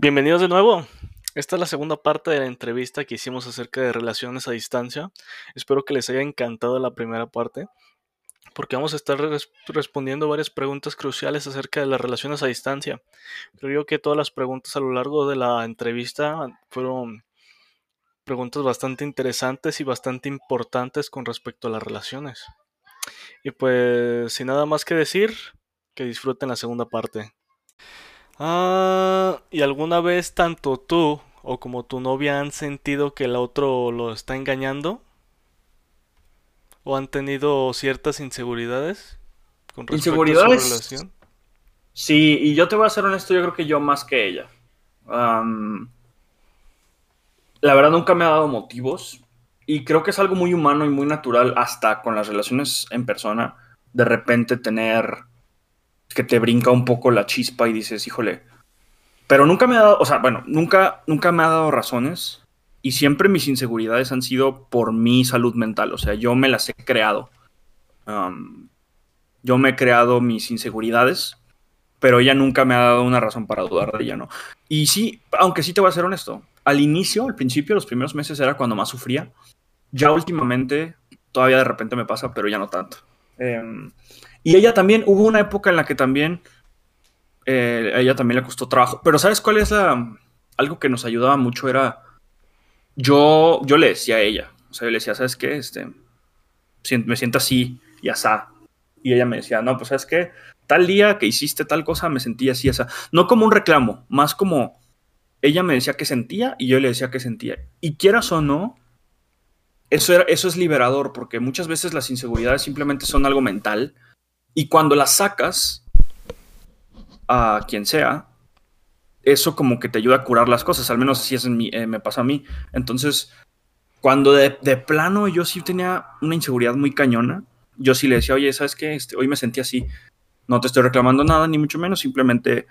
Bienvenidos de nuevo. Esta es la segunda parte de la entrevista que hicimos acerca de relaciones a distancia. Espero que les haya encantado la primera parte, porque vamos a estar res- respondiendo varias preguntas cruciales acerca de las relaciones a distancia. Creo que todas las preguntas a lo largo de la entrevista fueron preguntas bastante interesantes y bastante importantes con respecto a las relaciones. Y pues, sin nada más que decir, que disfruten la segunda parte. Ah, ¿y alguna vez tanto tú o como tu novia han sentido que el otro lo está engañando? ¿O han tenido ciertas inseguridades con respecto a su Inseguridades, relación? sí, y yo te voy a ser honesto, yo creo que yo más que ella. La verdad nunca me ha dado motivos y creo que es algo muy humano y muy natural hasta con las relaciones en persona, de repente tener que te brinca un poco la chispa y dices, híjole, pero nunca me ha dado, o sea, bueno, nunca, nunca me ha dado razones y siempre mis inseguridades han sido por mi salud mental, o sea, yo me las he creado. Yo me he creado mis inseguridades pero ella nunca me ha dado una razón para dudar de ella, ¿no? Y sí, aunque sí te voy a ser honesto, al inicio, al principio, los primeros meses era cuando más sufría. Ya últimamente, todavía de repente me pasa, pero ya no tanto. Eh, y ella también, hubo una época en la que también, eh, a ella también le costó trabajo. Pero ¿sabes cuál es la, algo que nos ayudaba mucho? Era, yo, yo le decía a ella, o sea, yo le decía, ¿sabes qué? Este, me siento así y asá. Y ella me decía, no, pues ¿sabes qué? Tal día que hiciste tal cosa me sentía así, asá. No como un reclamo, más como ella me decía que sentía y yo le decía que sentía. Y quieras o no, eso, era, eso es liberador, porque muchas veces las inseguridades simplemente son algo mental. Y cuando las sacas a quien sea, eso como que te ayuda a curar las cosas, al menos así es en mi, eh, me pasa a mí. Entonces, cuando de, de plano yo sí tenía una inseguridad muy cañona, yo sí le decía, oye, ¿sabes qué? Este, hoy me sentí así. No te estoy reclamando nada, ni mucho menos, simplemente,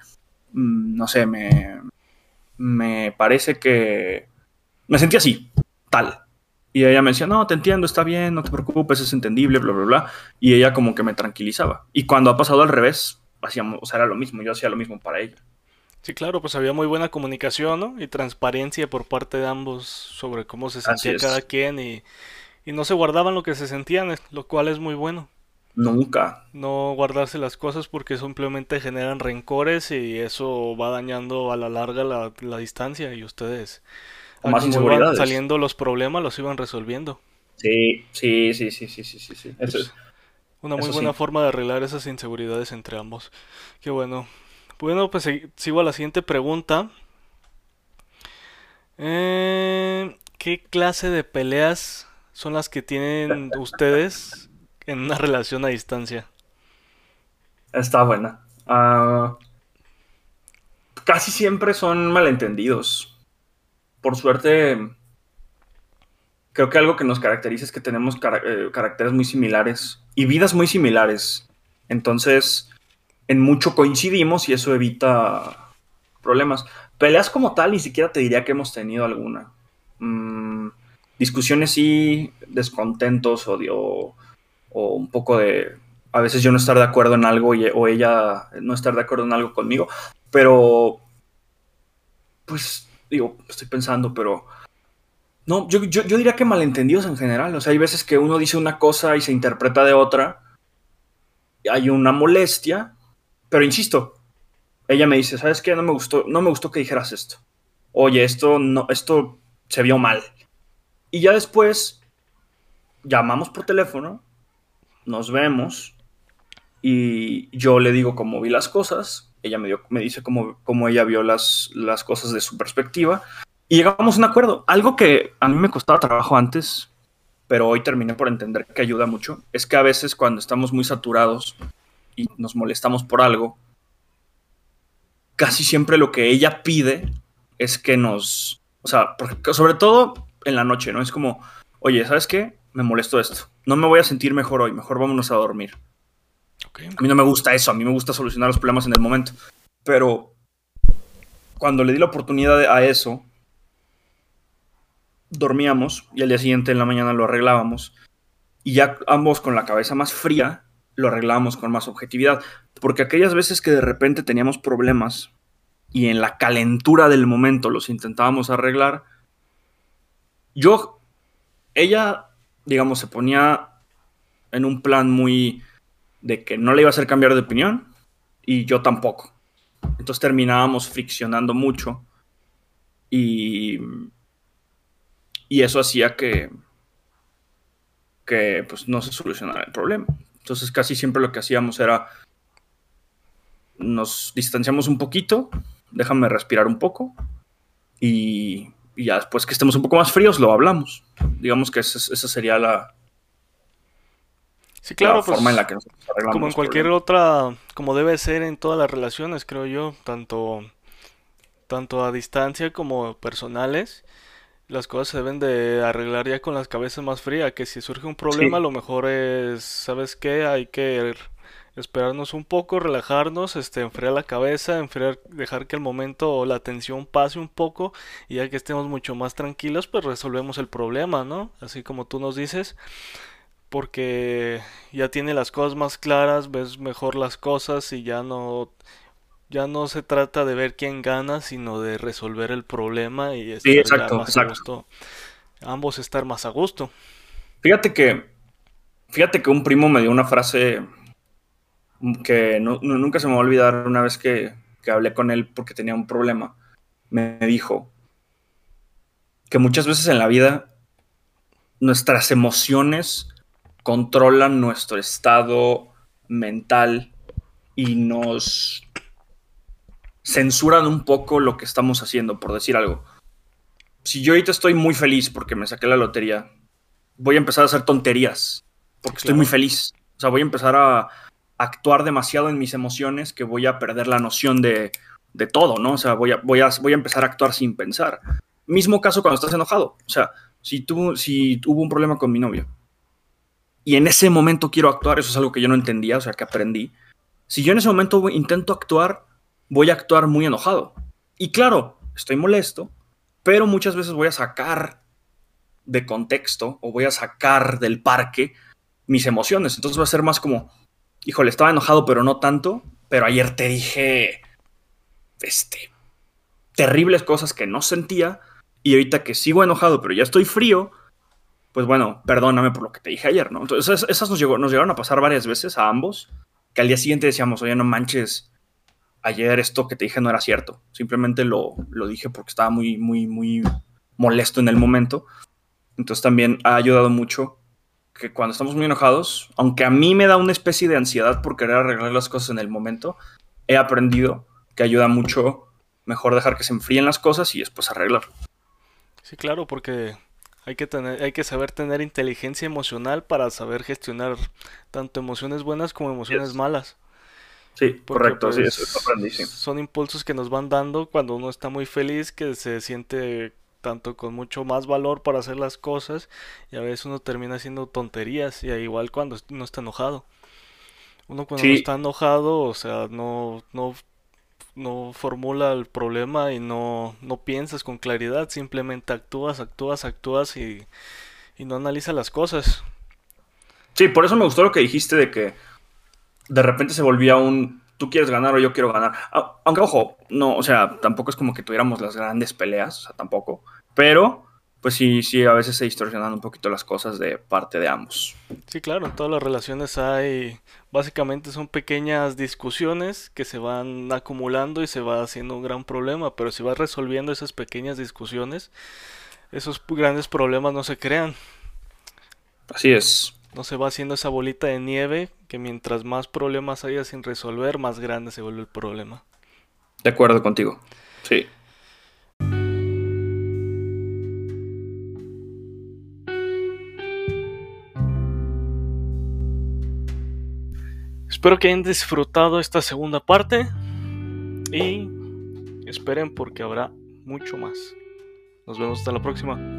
mm, no sé, me, me parece que me sentí así, tal. Y ella me decía, no, te entiendo, está bien, no te preocupes, es entendible, bla, bla, bla. Y ella como que me tranquilizaba. Y cuando ha pasado al revés, hacíamos, o sea, era lo mismo, yo hacía lo mismo para ella. Sí, claro, pues había muy buena comunicación, ¿no? Y transparencia por parte de ambos sobre cómo se sentía cada quien y, y no se guardaban lo que se sentían, lo cual es muy bueno. Nunca. No guardarse las cosas porque simplemente generan rencores y eso va dañando a la larga la, la distancia y ustedes, O más inseguridades. saliendo los problemas, los iban resolviendo. Sí, sí, sí, sí, sí, sí, sí, sí. Eso, pues una muy eso buena sí. forma de arreglar esas inseguridades entre ambos. Qué bueno. Bueno, pues segui- sigo a la siguiente pregunta. Eh, ¿qué clase de peleas son las que tienen ustedes en una relación a distancia? Está buena. Ah, casi siempre son malentendidos. Por suerte, creo que algo que nos caracteriza es que tenemos eh, caracteres muy similares y vidas muy similares. Entonces, en mucho coincidimos y eso evita problemas. Peleas como tal, ni siquiera te diría que hemos tenido alguna. Mm, discusiones sí, descontentos o, de- o- o un poco de a veces yo no estar de acuerdo en algo y- o ella no estar de acuerdo en algo conmigo, pero pues digo, estoy pensando, pero no, yo, yo, yo diría que malentendidos en general, o sea, hay veces que uno dice una cosa y se interpreta de otra, hay una molestia, pero insisto, ella me dice, ¿sabes qué? No me gustó, no me gustó que dijeras esto. Oye, esto no, esto se vio mal. Y ya después llamamos por teléfono, nos vemos y yo le digo cómo vi las cosas, ella me, dio, me dice cómo, cómo ella vio las, las cosas de su perspectiva y llegamos a un acuerdo. Algo que a mí me costaba trabajo antes, pero hoy terminé por entender que ayuda mucho, es que a veces cuando estamos muy saturados y nos molestamos por algo, casi siempre lo que ella pide es que nos, o sea, sobre todo en la noche, ¿no? Es como, oye, ¿sabes qué? Me molestó esto. No me voy a sentir mejor hoy, mejor vámonos a dormir. A mí no me gusta eso, a mí me gusta solucionar los problemas en el momento. Pero cuando le di la oportunidad a eso, dormíamos y al día siguiente en la mañana lo arreglábamos. Y ya ambos con la cabeza más fría, lo arreglábamos con más objetividad. Porque aquellas veces que de repente teníamos problemas y en la calentura del momento los intentábamos arreglar, yo, ella, digamos, se ponía en un plan muy de que no le iba a hacer cambiar de opinión y yo tampoco. Entonces terminábamos friccionando mucho y, y eso hacía que, que pues, no se solucionara el problema. Entonces casi siempre lo que hacíamos era nos distanciamos un poquito, déjame respirar un poco y, ya después que estemos un poco más fríos lo hablamos. Digamos que esa, sería la, Sí, claro, pues, forma en la que Como en cualquier otra, como debe ser en todas las relaciones, creo yo, tanto, tanto a distancia como personales, las cosas se deben de arreglar ya con las cabezas más frías, que si surge un problema, lo mejor es, ¿sabes qué? Hay que esperarnos un poco, relajarnos, este, enfriar la cabeza, enfriar, dejar que el momento o la tensión pase un poco y ya que estemos mucho más tranquilos, pues resolvemos el problema, ¿no? Así como tú nos dices, porque ya tiene las cosas más claras, ves mejor las cosas y ya no ya no se trata de ver quién gana, sino de resolver el problema y estar más A gusto. Ambos estar más a gusto. Fíjate que fíjate que un primo me dio una frase que nunca se me va a olvidar una vez que, hablé con él porque tenía un problema. Me dijo que muchas veces en la vida nuestras emociones controlan nuestro estado mental y nos censuran un poco lo que estamos haciendo, por decir algo. Si yo ahorita estoy muy feliz porque me saqué la lotería, voy a empezar a hacer tonterías porque estoy muy feliz. O sea, voy a empezar a, actuar demasiado en mis emociones que voy a perder la noción de, todo, ¿no? O sea, voy a, voy, a, voy a empezar a actuar sin pensar. Mismo caso cuando estás enojado. O sea, si, tú, si hubo un problema con mi novio y en ese momento quiero actuar, eso es algo que yo no entendía, o sea, que aprendí. Si yo en ese momento intento actuar, voy a actuar muy enojado. Y claro, estoy molesto, pero muchas veces voy a sacar de contexto o voy a sacar del parque mis emociones. Entonces va a ser más como, híjole, estaba enojado, pero no tanto. Pero ayer te dije, este, terribles cosas que no sentía. Y ahorita que sigo enojado, pero ya estoy frío, pues bueno, perdóname por lo que te dije ayer, ¿no? Entonces, esas nos, llegaron a pasar varias veces a ambos, que al día siguiente decíamos, oye, no manches, ayer esto que te dije no era cierto. Simplemente lo, lo dije porque estaba muy, muy, muy molesto en el momento. Entonces también ha ayudado mucho que cuando estamos muy enojados, aunque a mí me da una especie de ansiedad por querer arreglar las cosas en el momento, he aprendido que ayuda mucho mejor dejar que se enfríen las cosas y después arreglar. Sí, claro, porque hay que tener, hay que saber tener inteligencia emocional para saber gestionar tanto emociones buenas como emociones malas. Sí, correcto, sí, pues, eso aprendí, Son impulsos que nos van dando cuando uno está muy feliz, que se siente tanto con mucho más valor para hacer las cosas y a veces uno termina haciendo tonterías y igual cuando uno está enojado. Uno cuando está enojado, o sea, no, no, no formula el problema y no, no piensas con claridad, simplemente actúas, actúas, actúas y, y no analiza las cosas. Sí, por eso me gustó lo que dijiste de que de repente se volvía un tú quieres ganar o yo quiero ganar. Aunque, ojo, no, o sea, tampoco es como que tuviéramos las grandes peleas, o sea, tampoco. Pero, pues sí, sí, a veces se distorsionan un poquito las cosas de parte de ambos. Sí, claro, en todas las relaciones hay, básicamente son pequeñas discusiones que se van acumulando y se va haciendo un gran problema, pero si vas resolviendo esas pequeñas discusiones, esos grandes problemas no se crean. Así es. No se va haciendo esa bolita de nieve que mientras más problemas haya sin resolver, más grande se vuelve el problema. De acuerdo contigo. Sí. Espero que hayan disfrutado esta segunda parte y esperen porque habrá mucho más. Nos vemos hasta la próxima.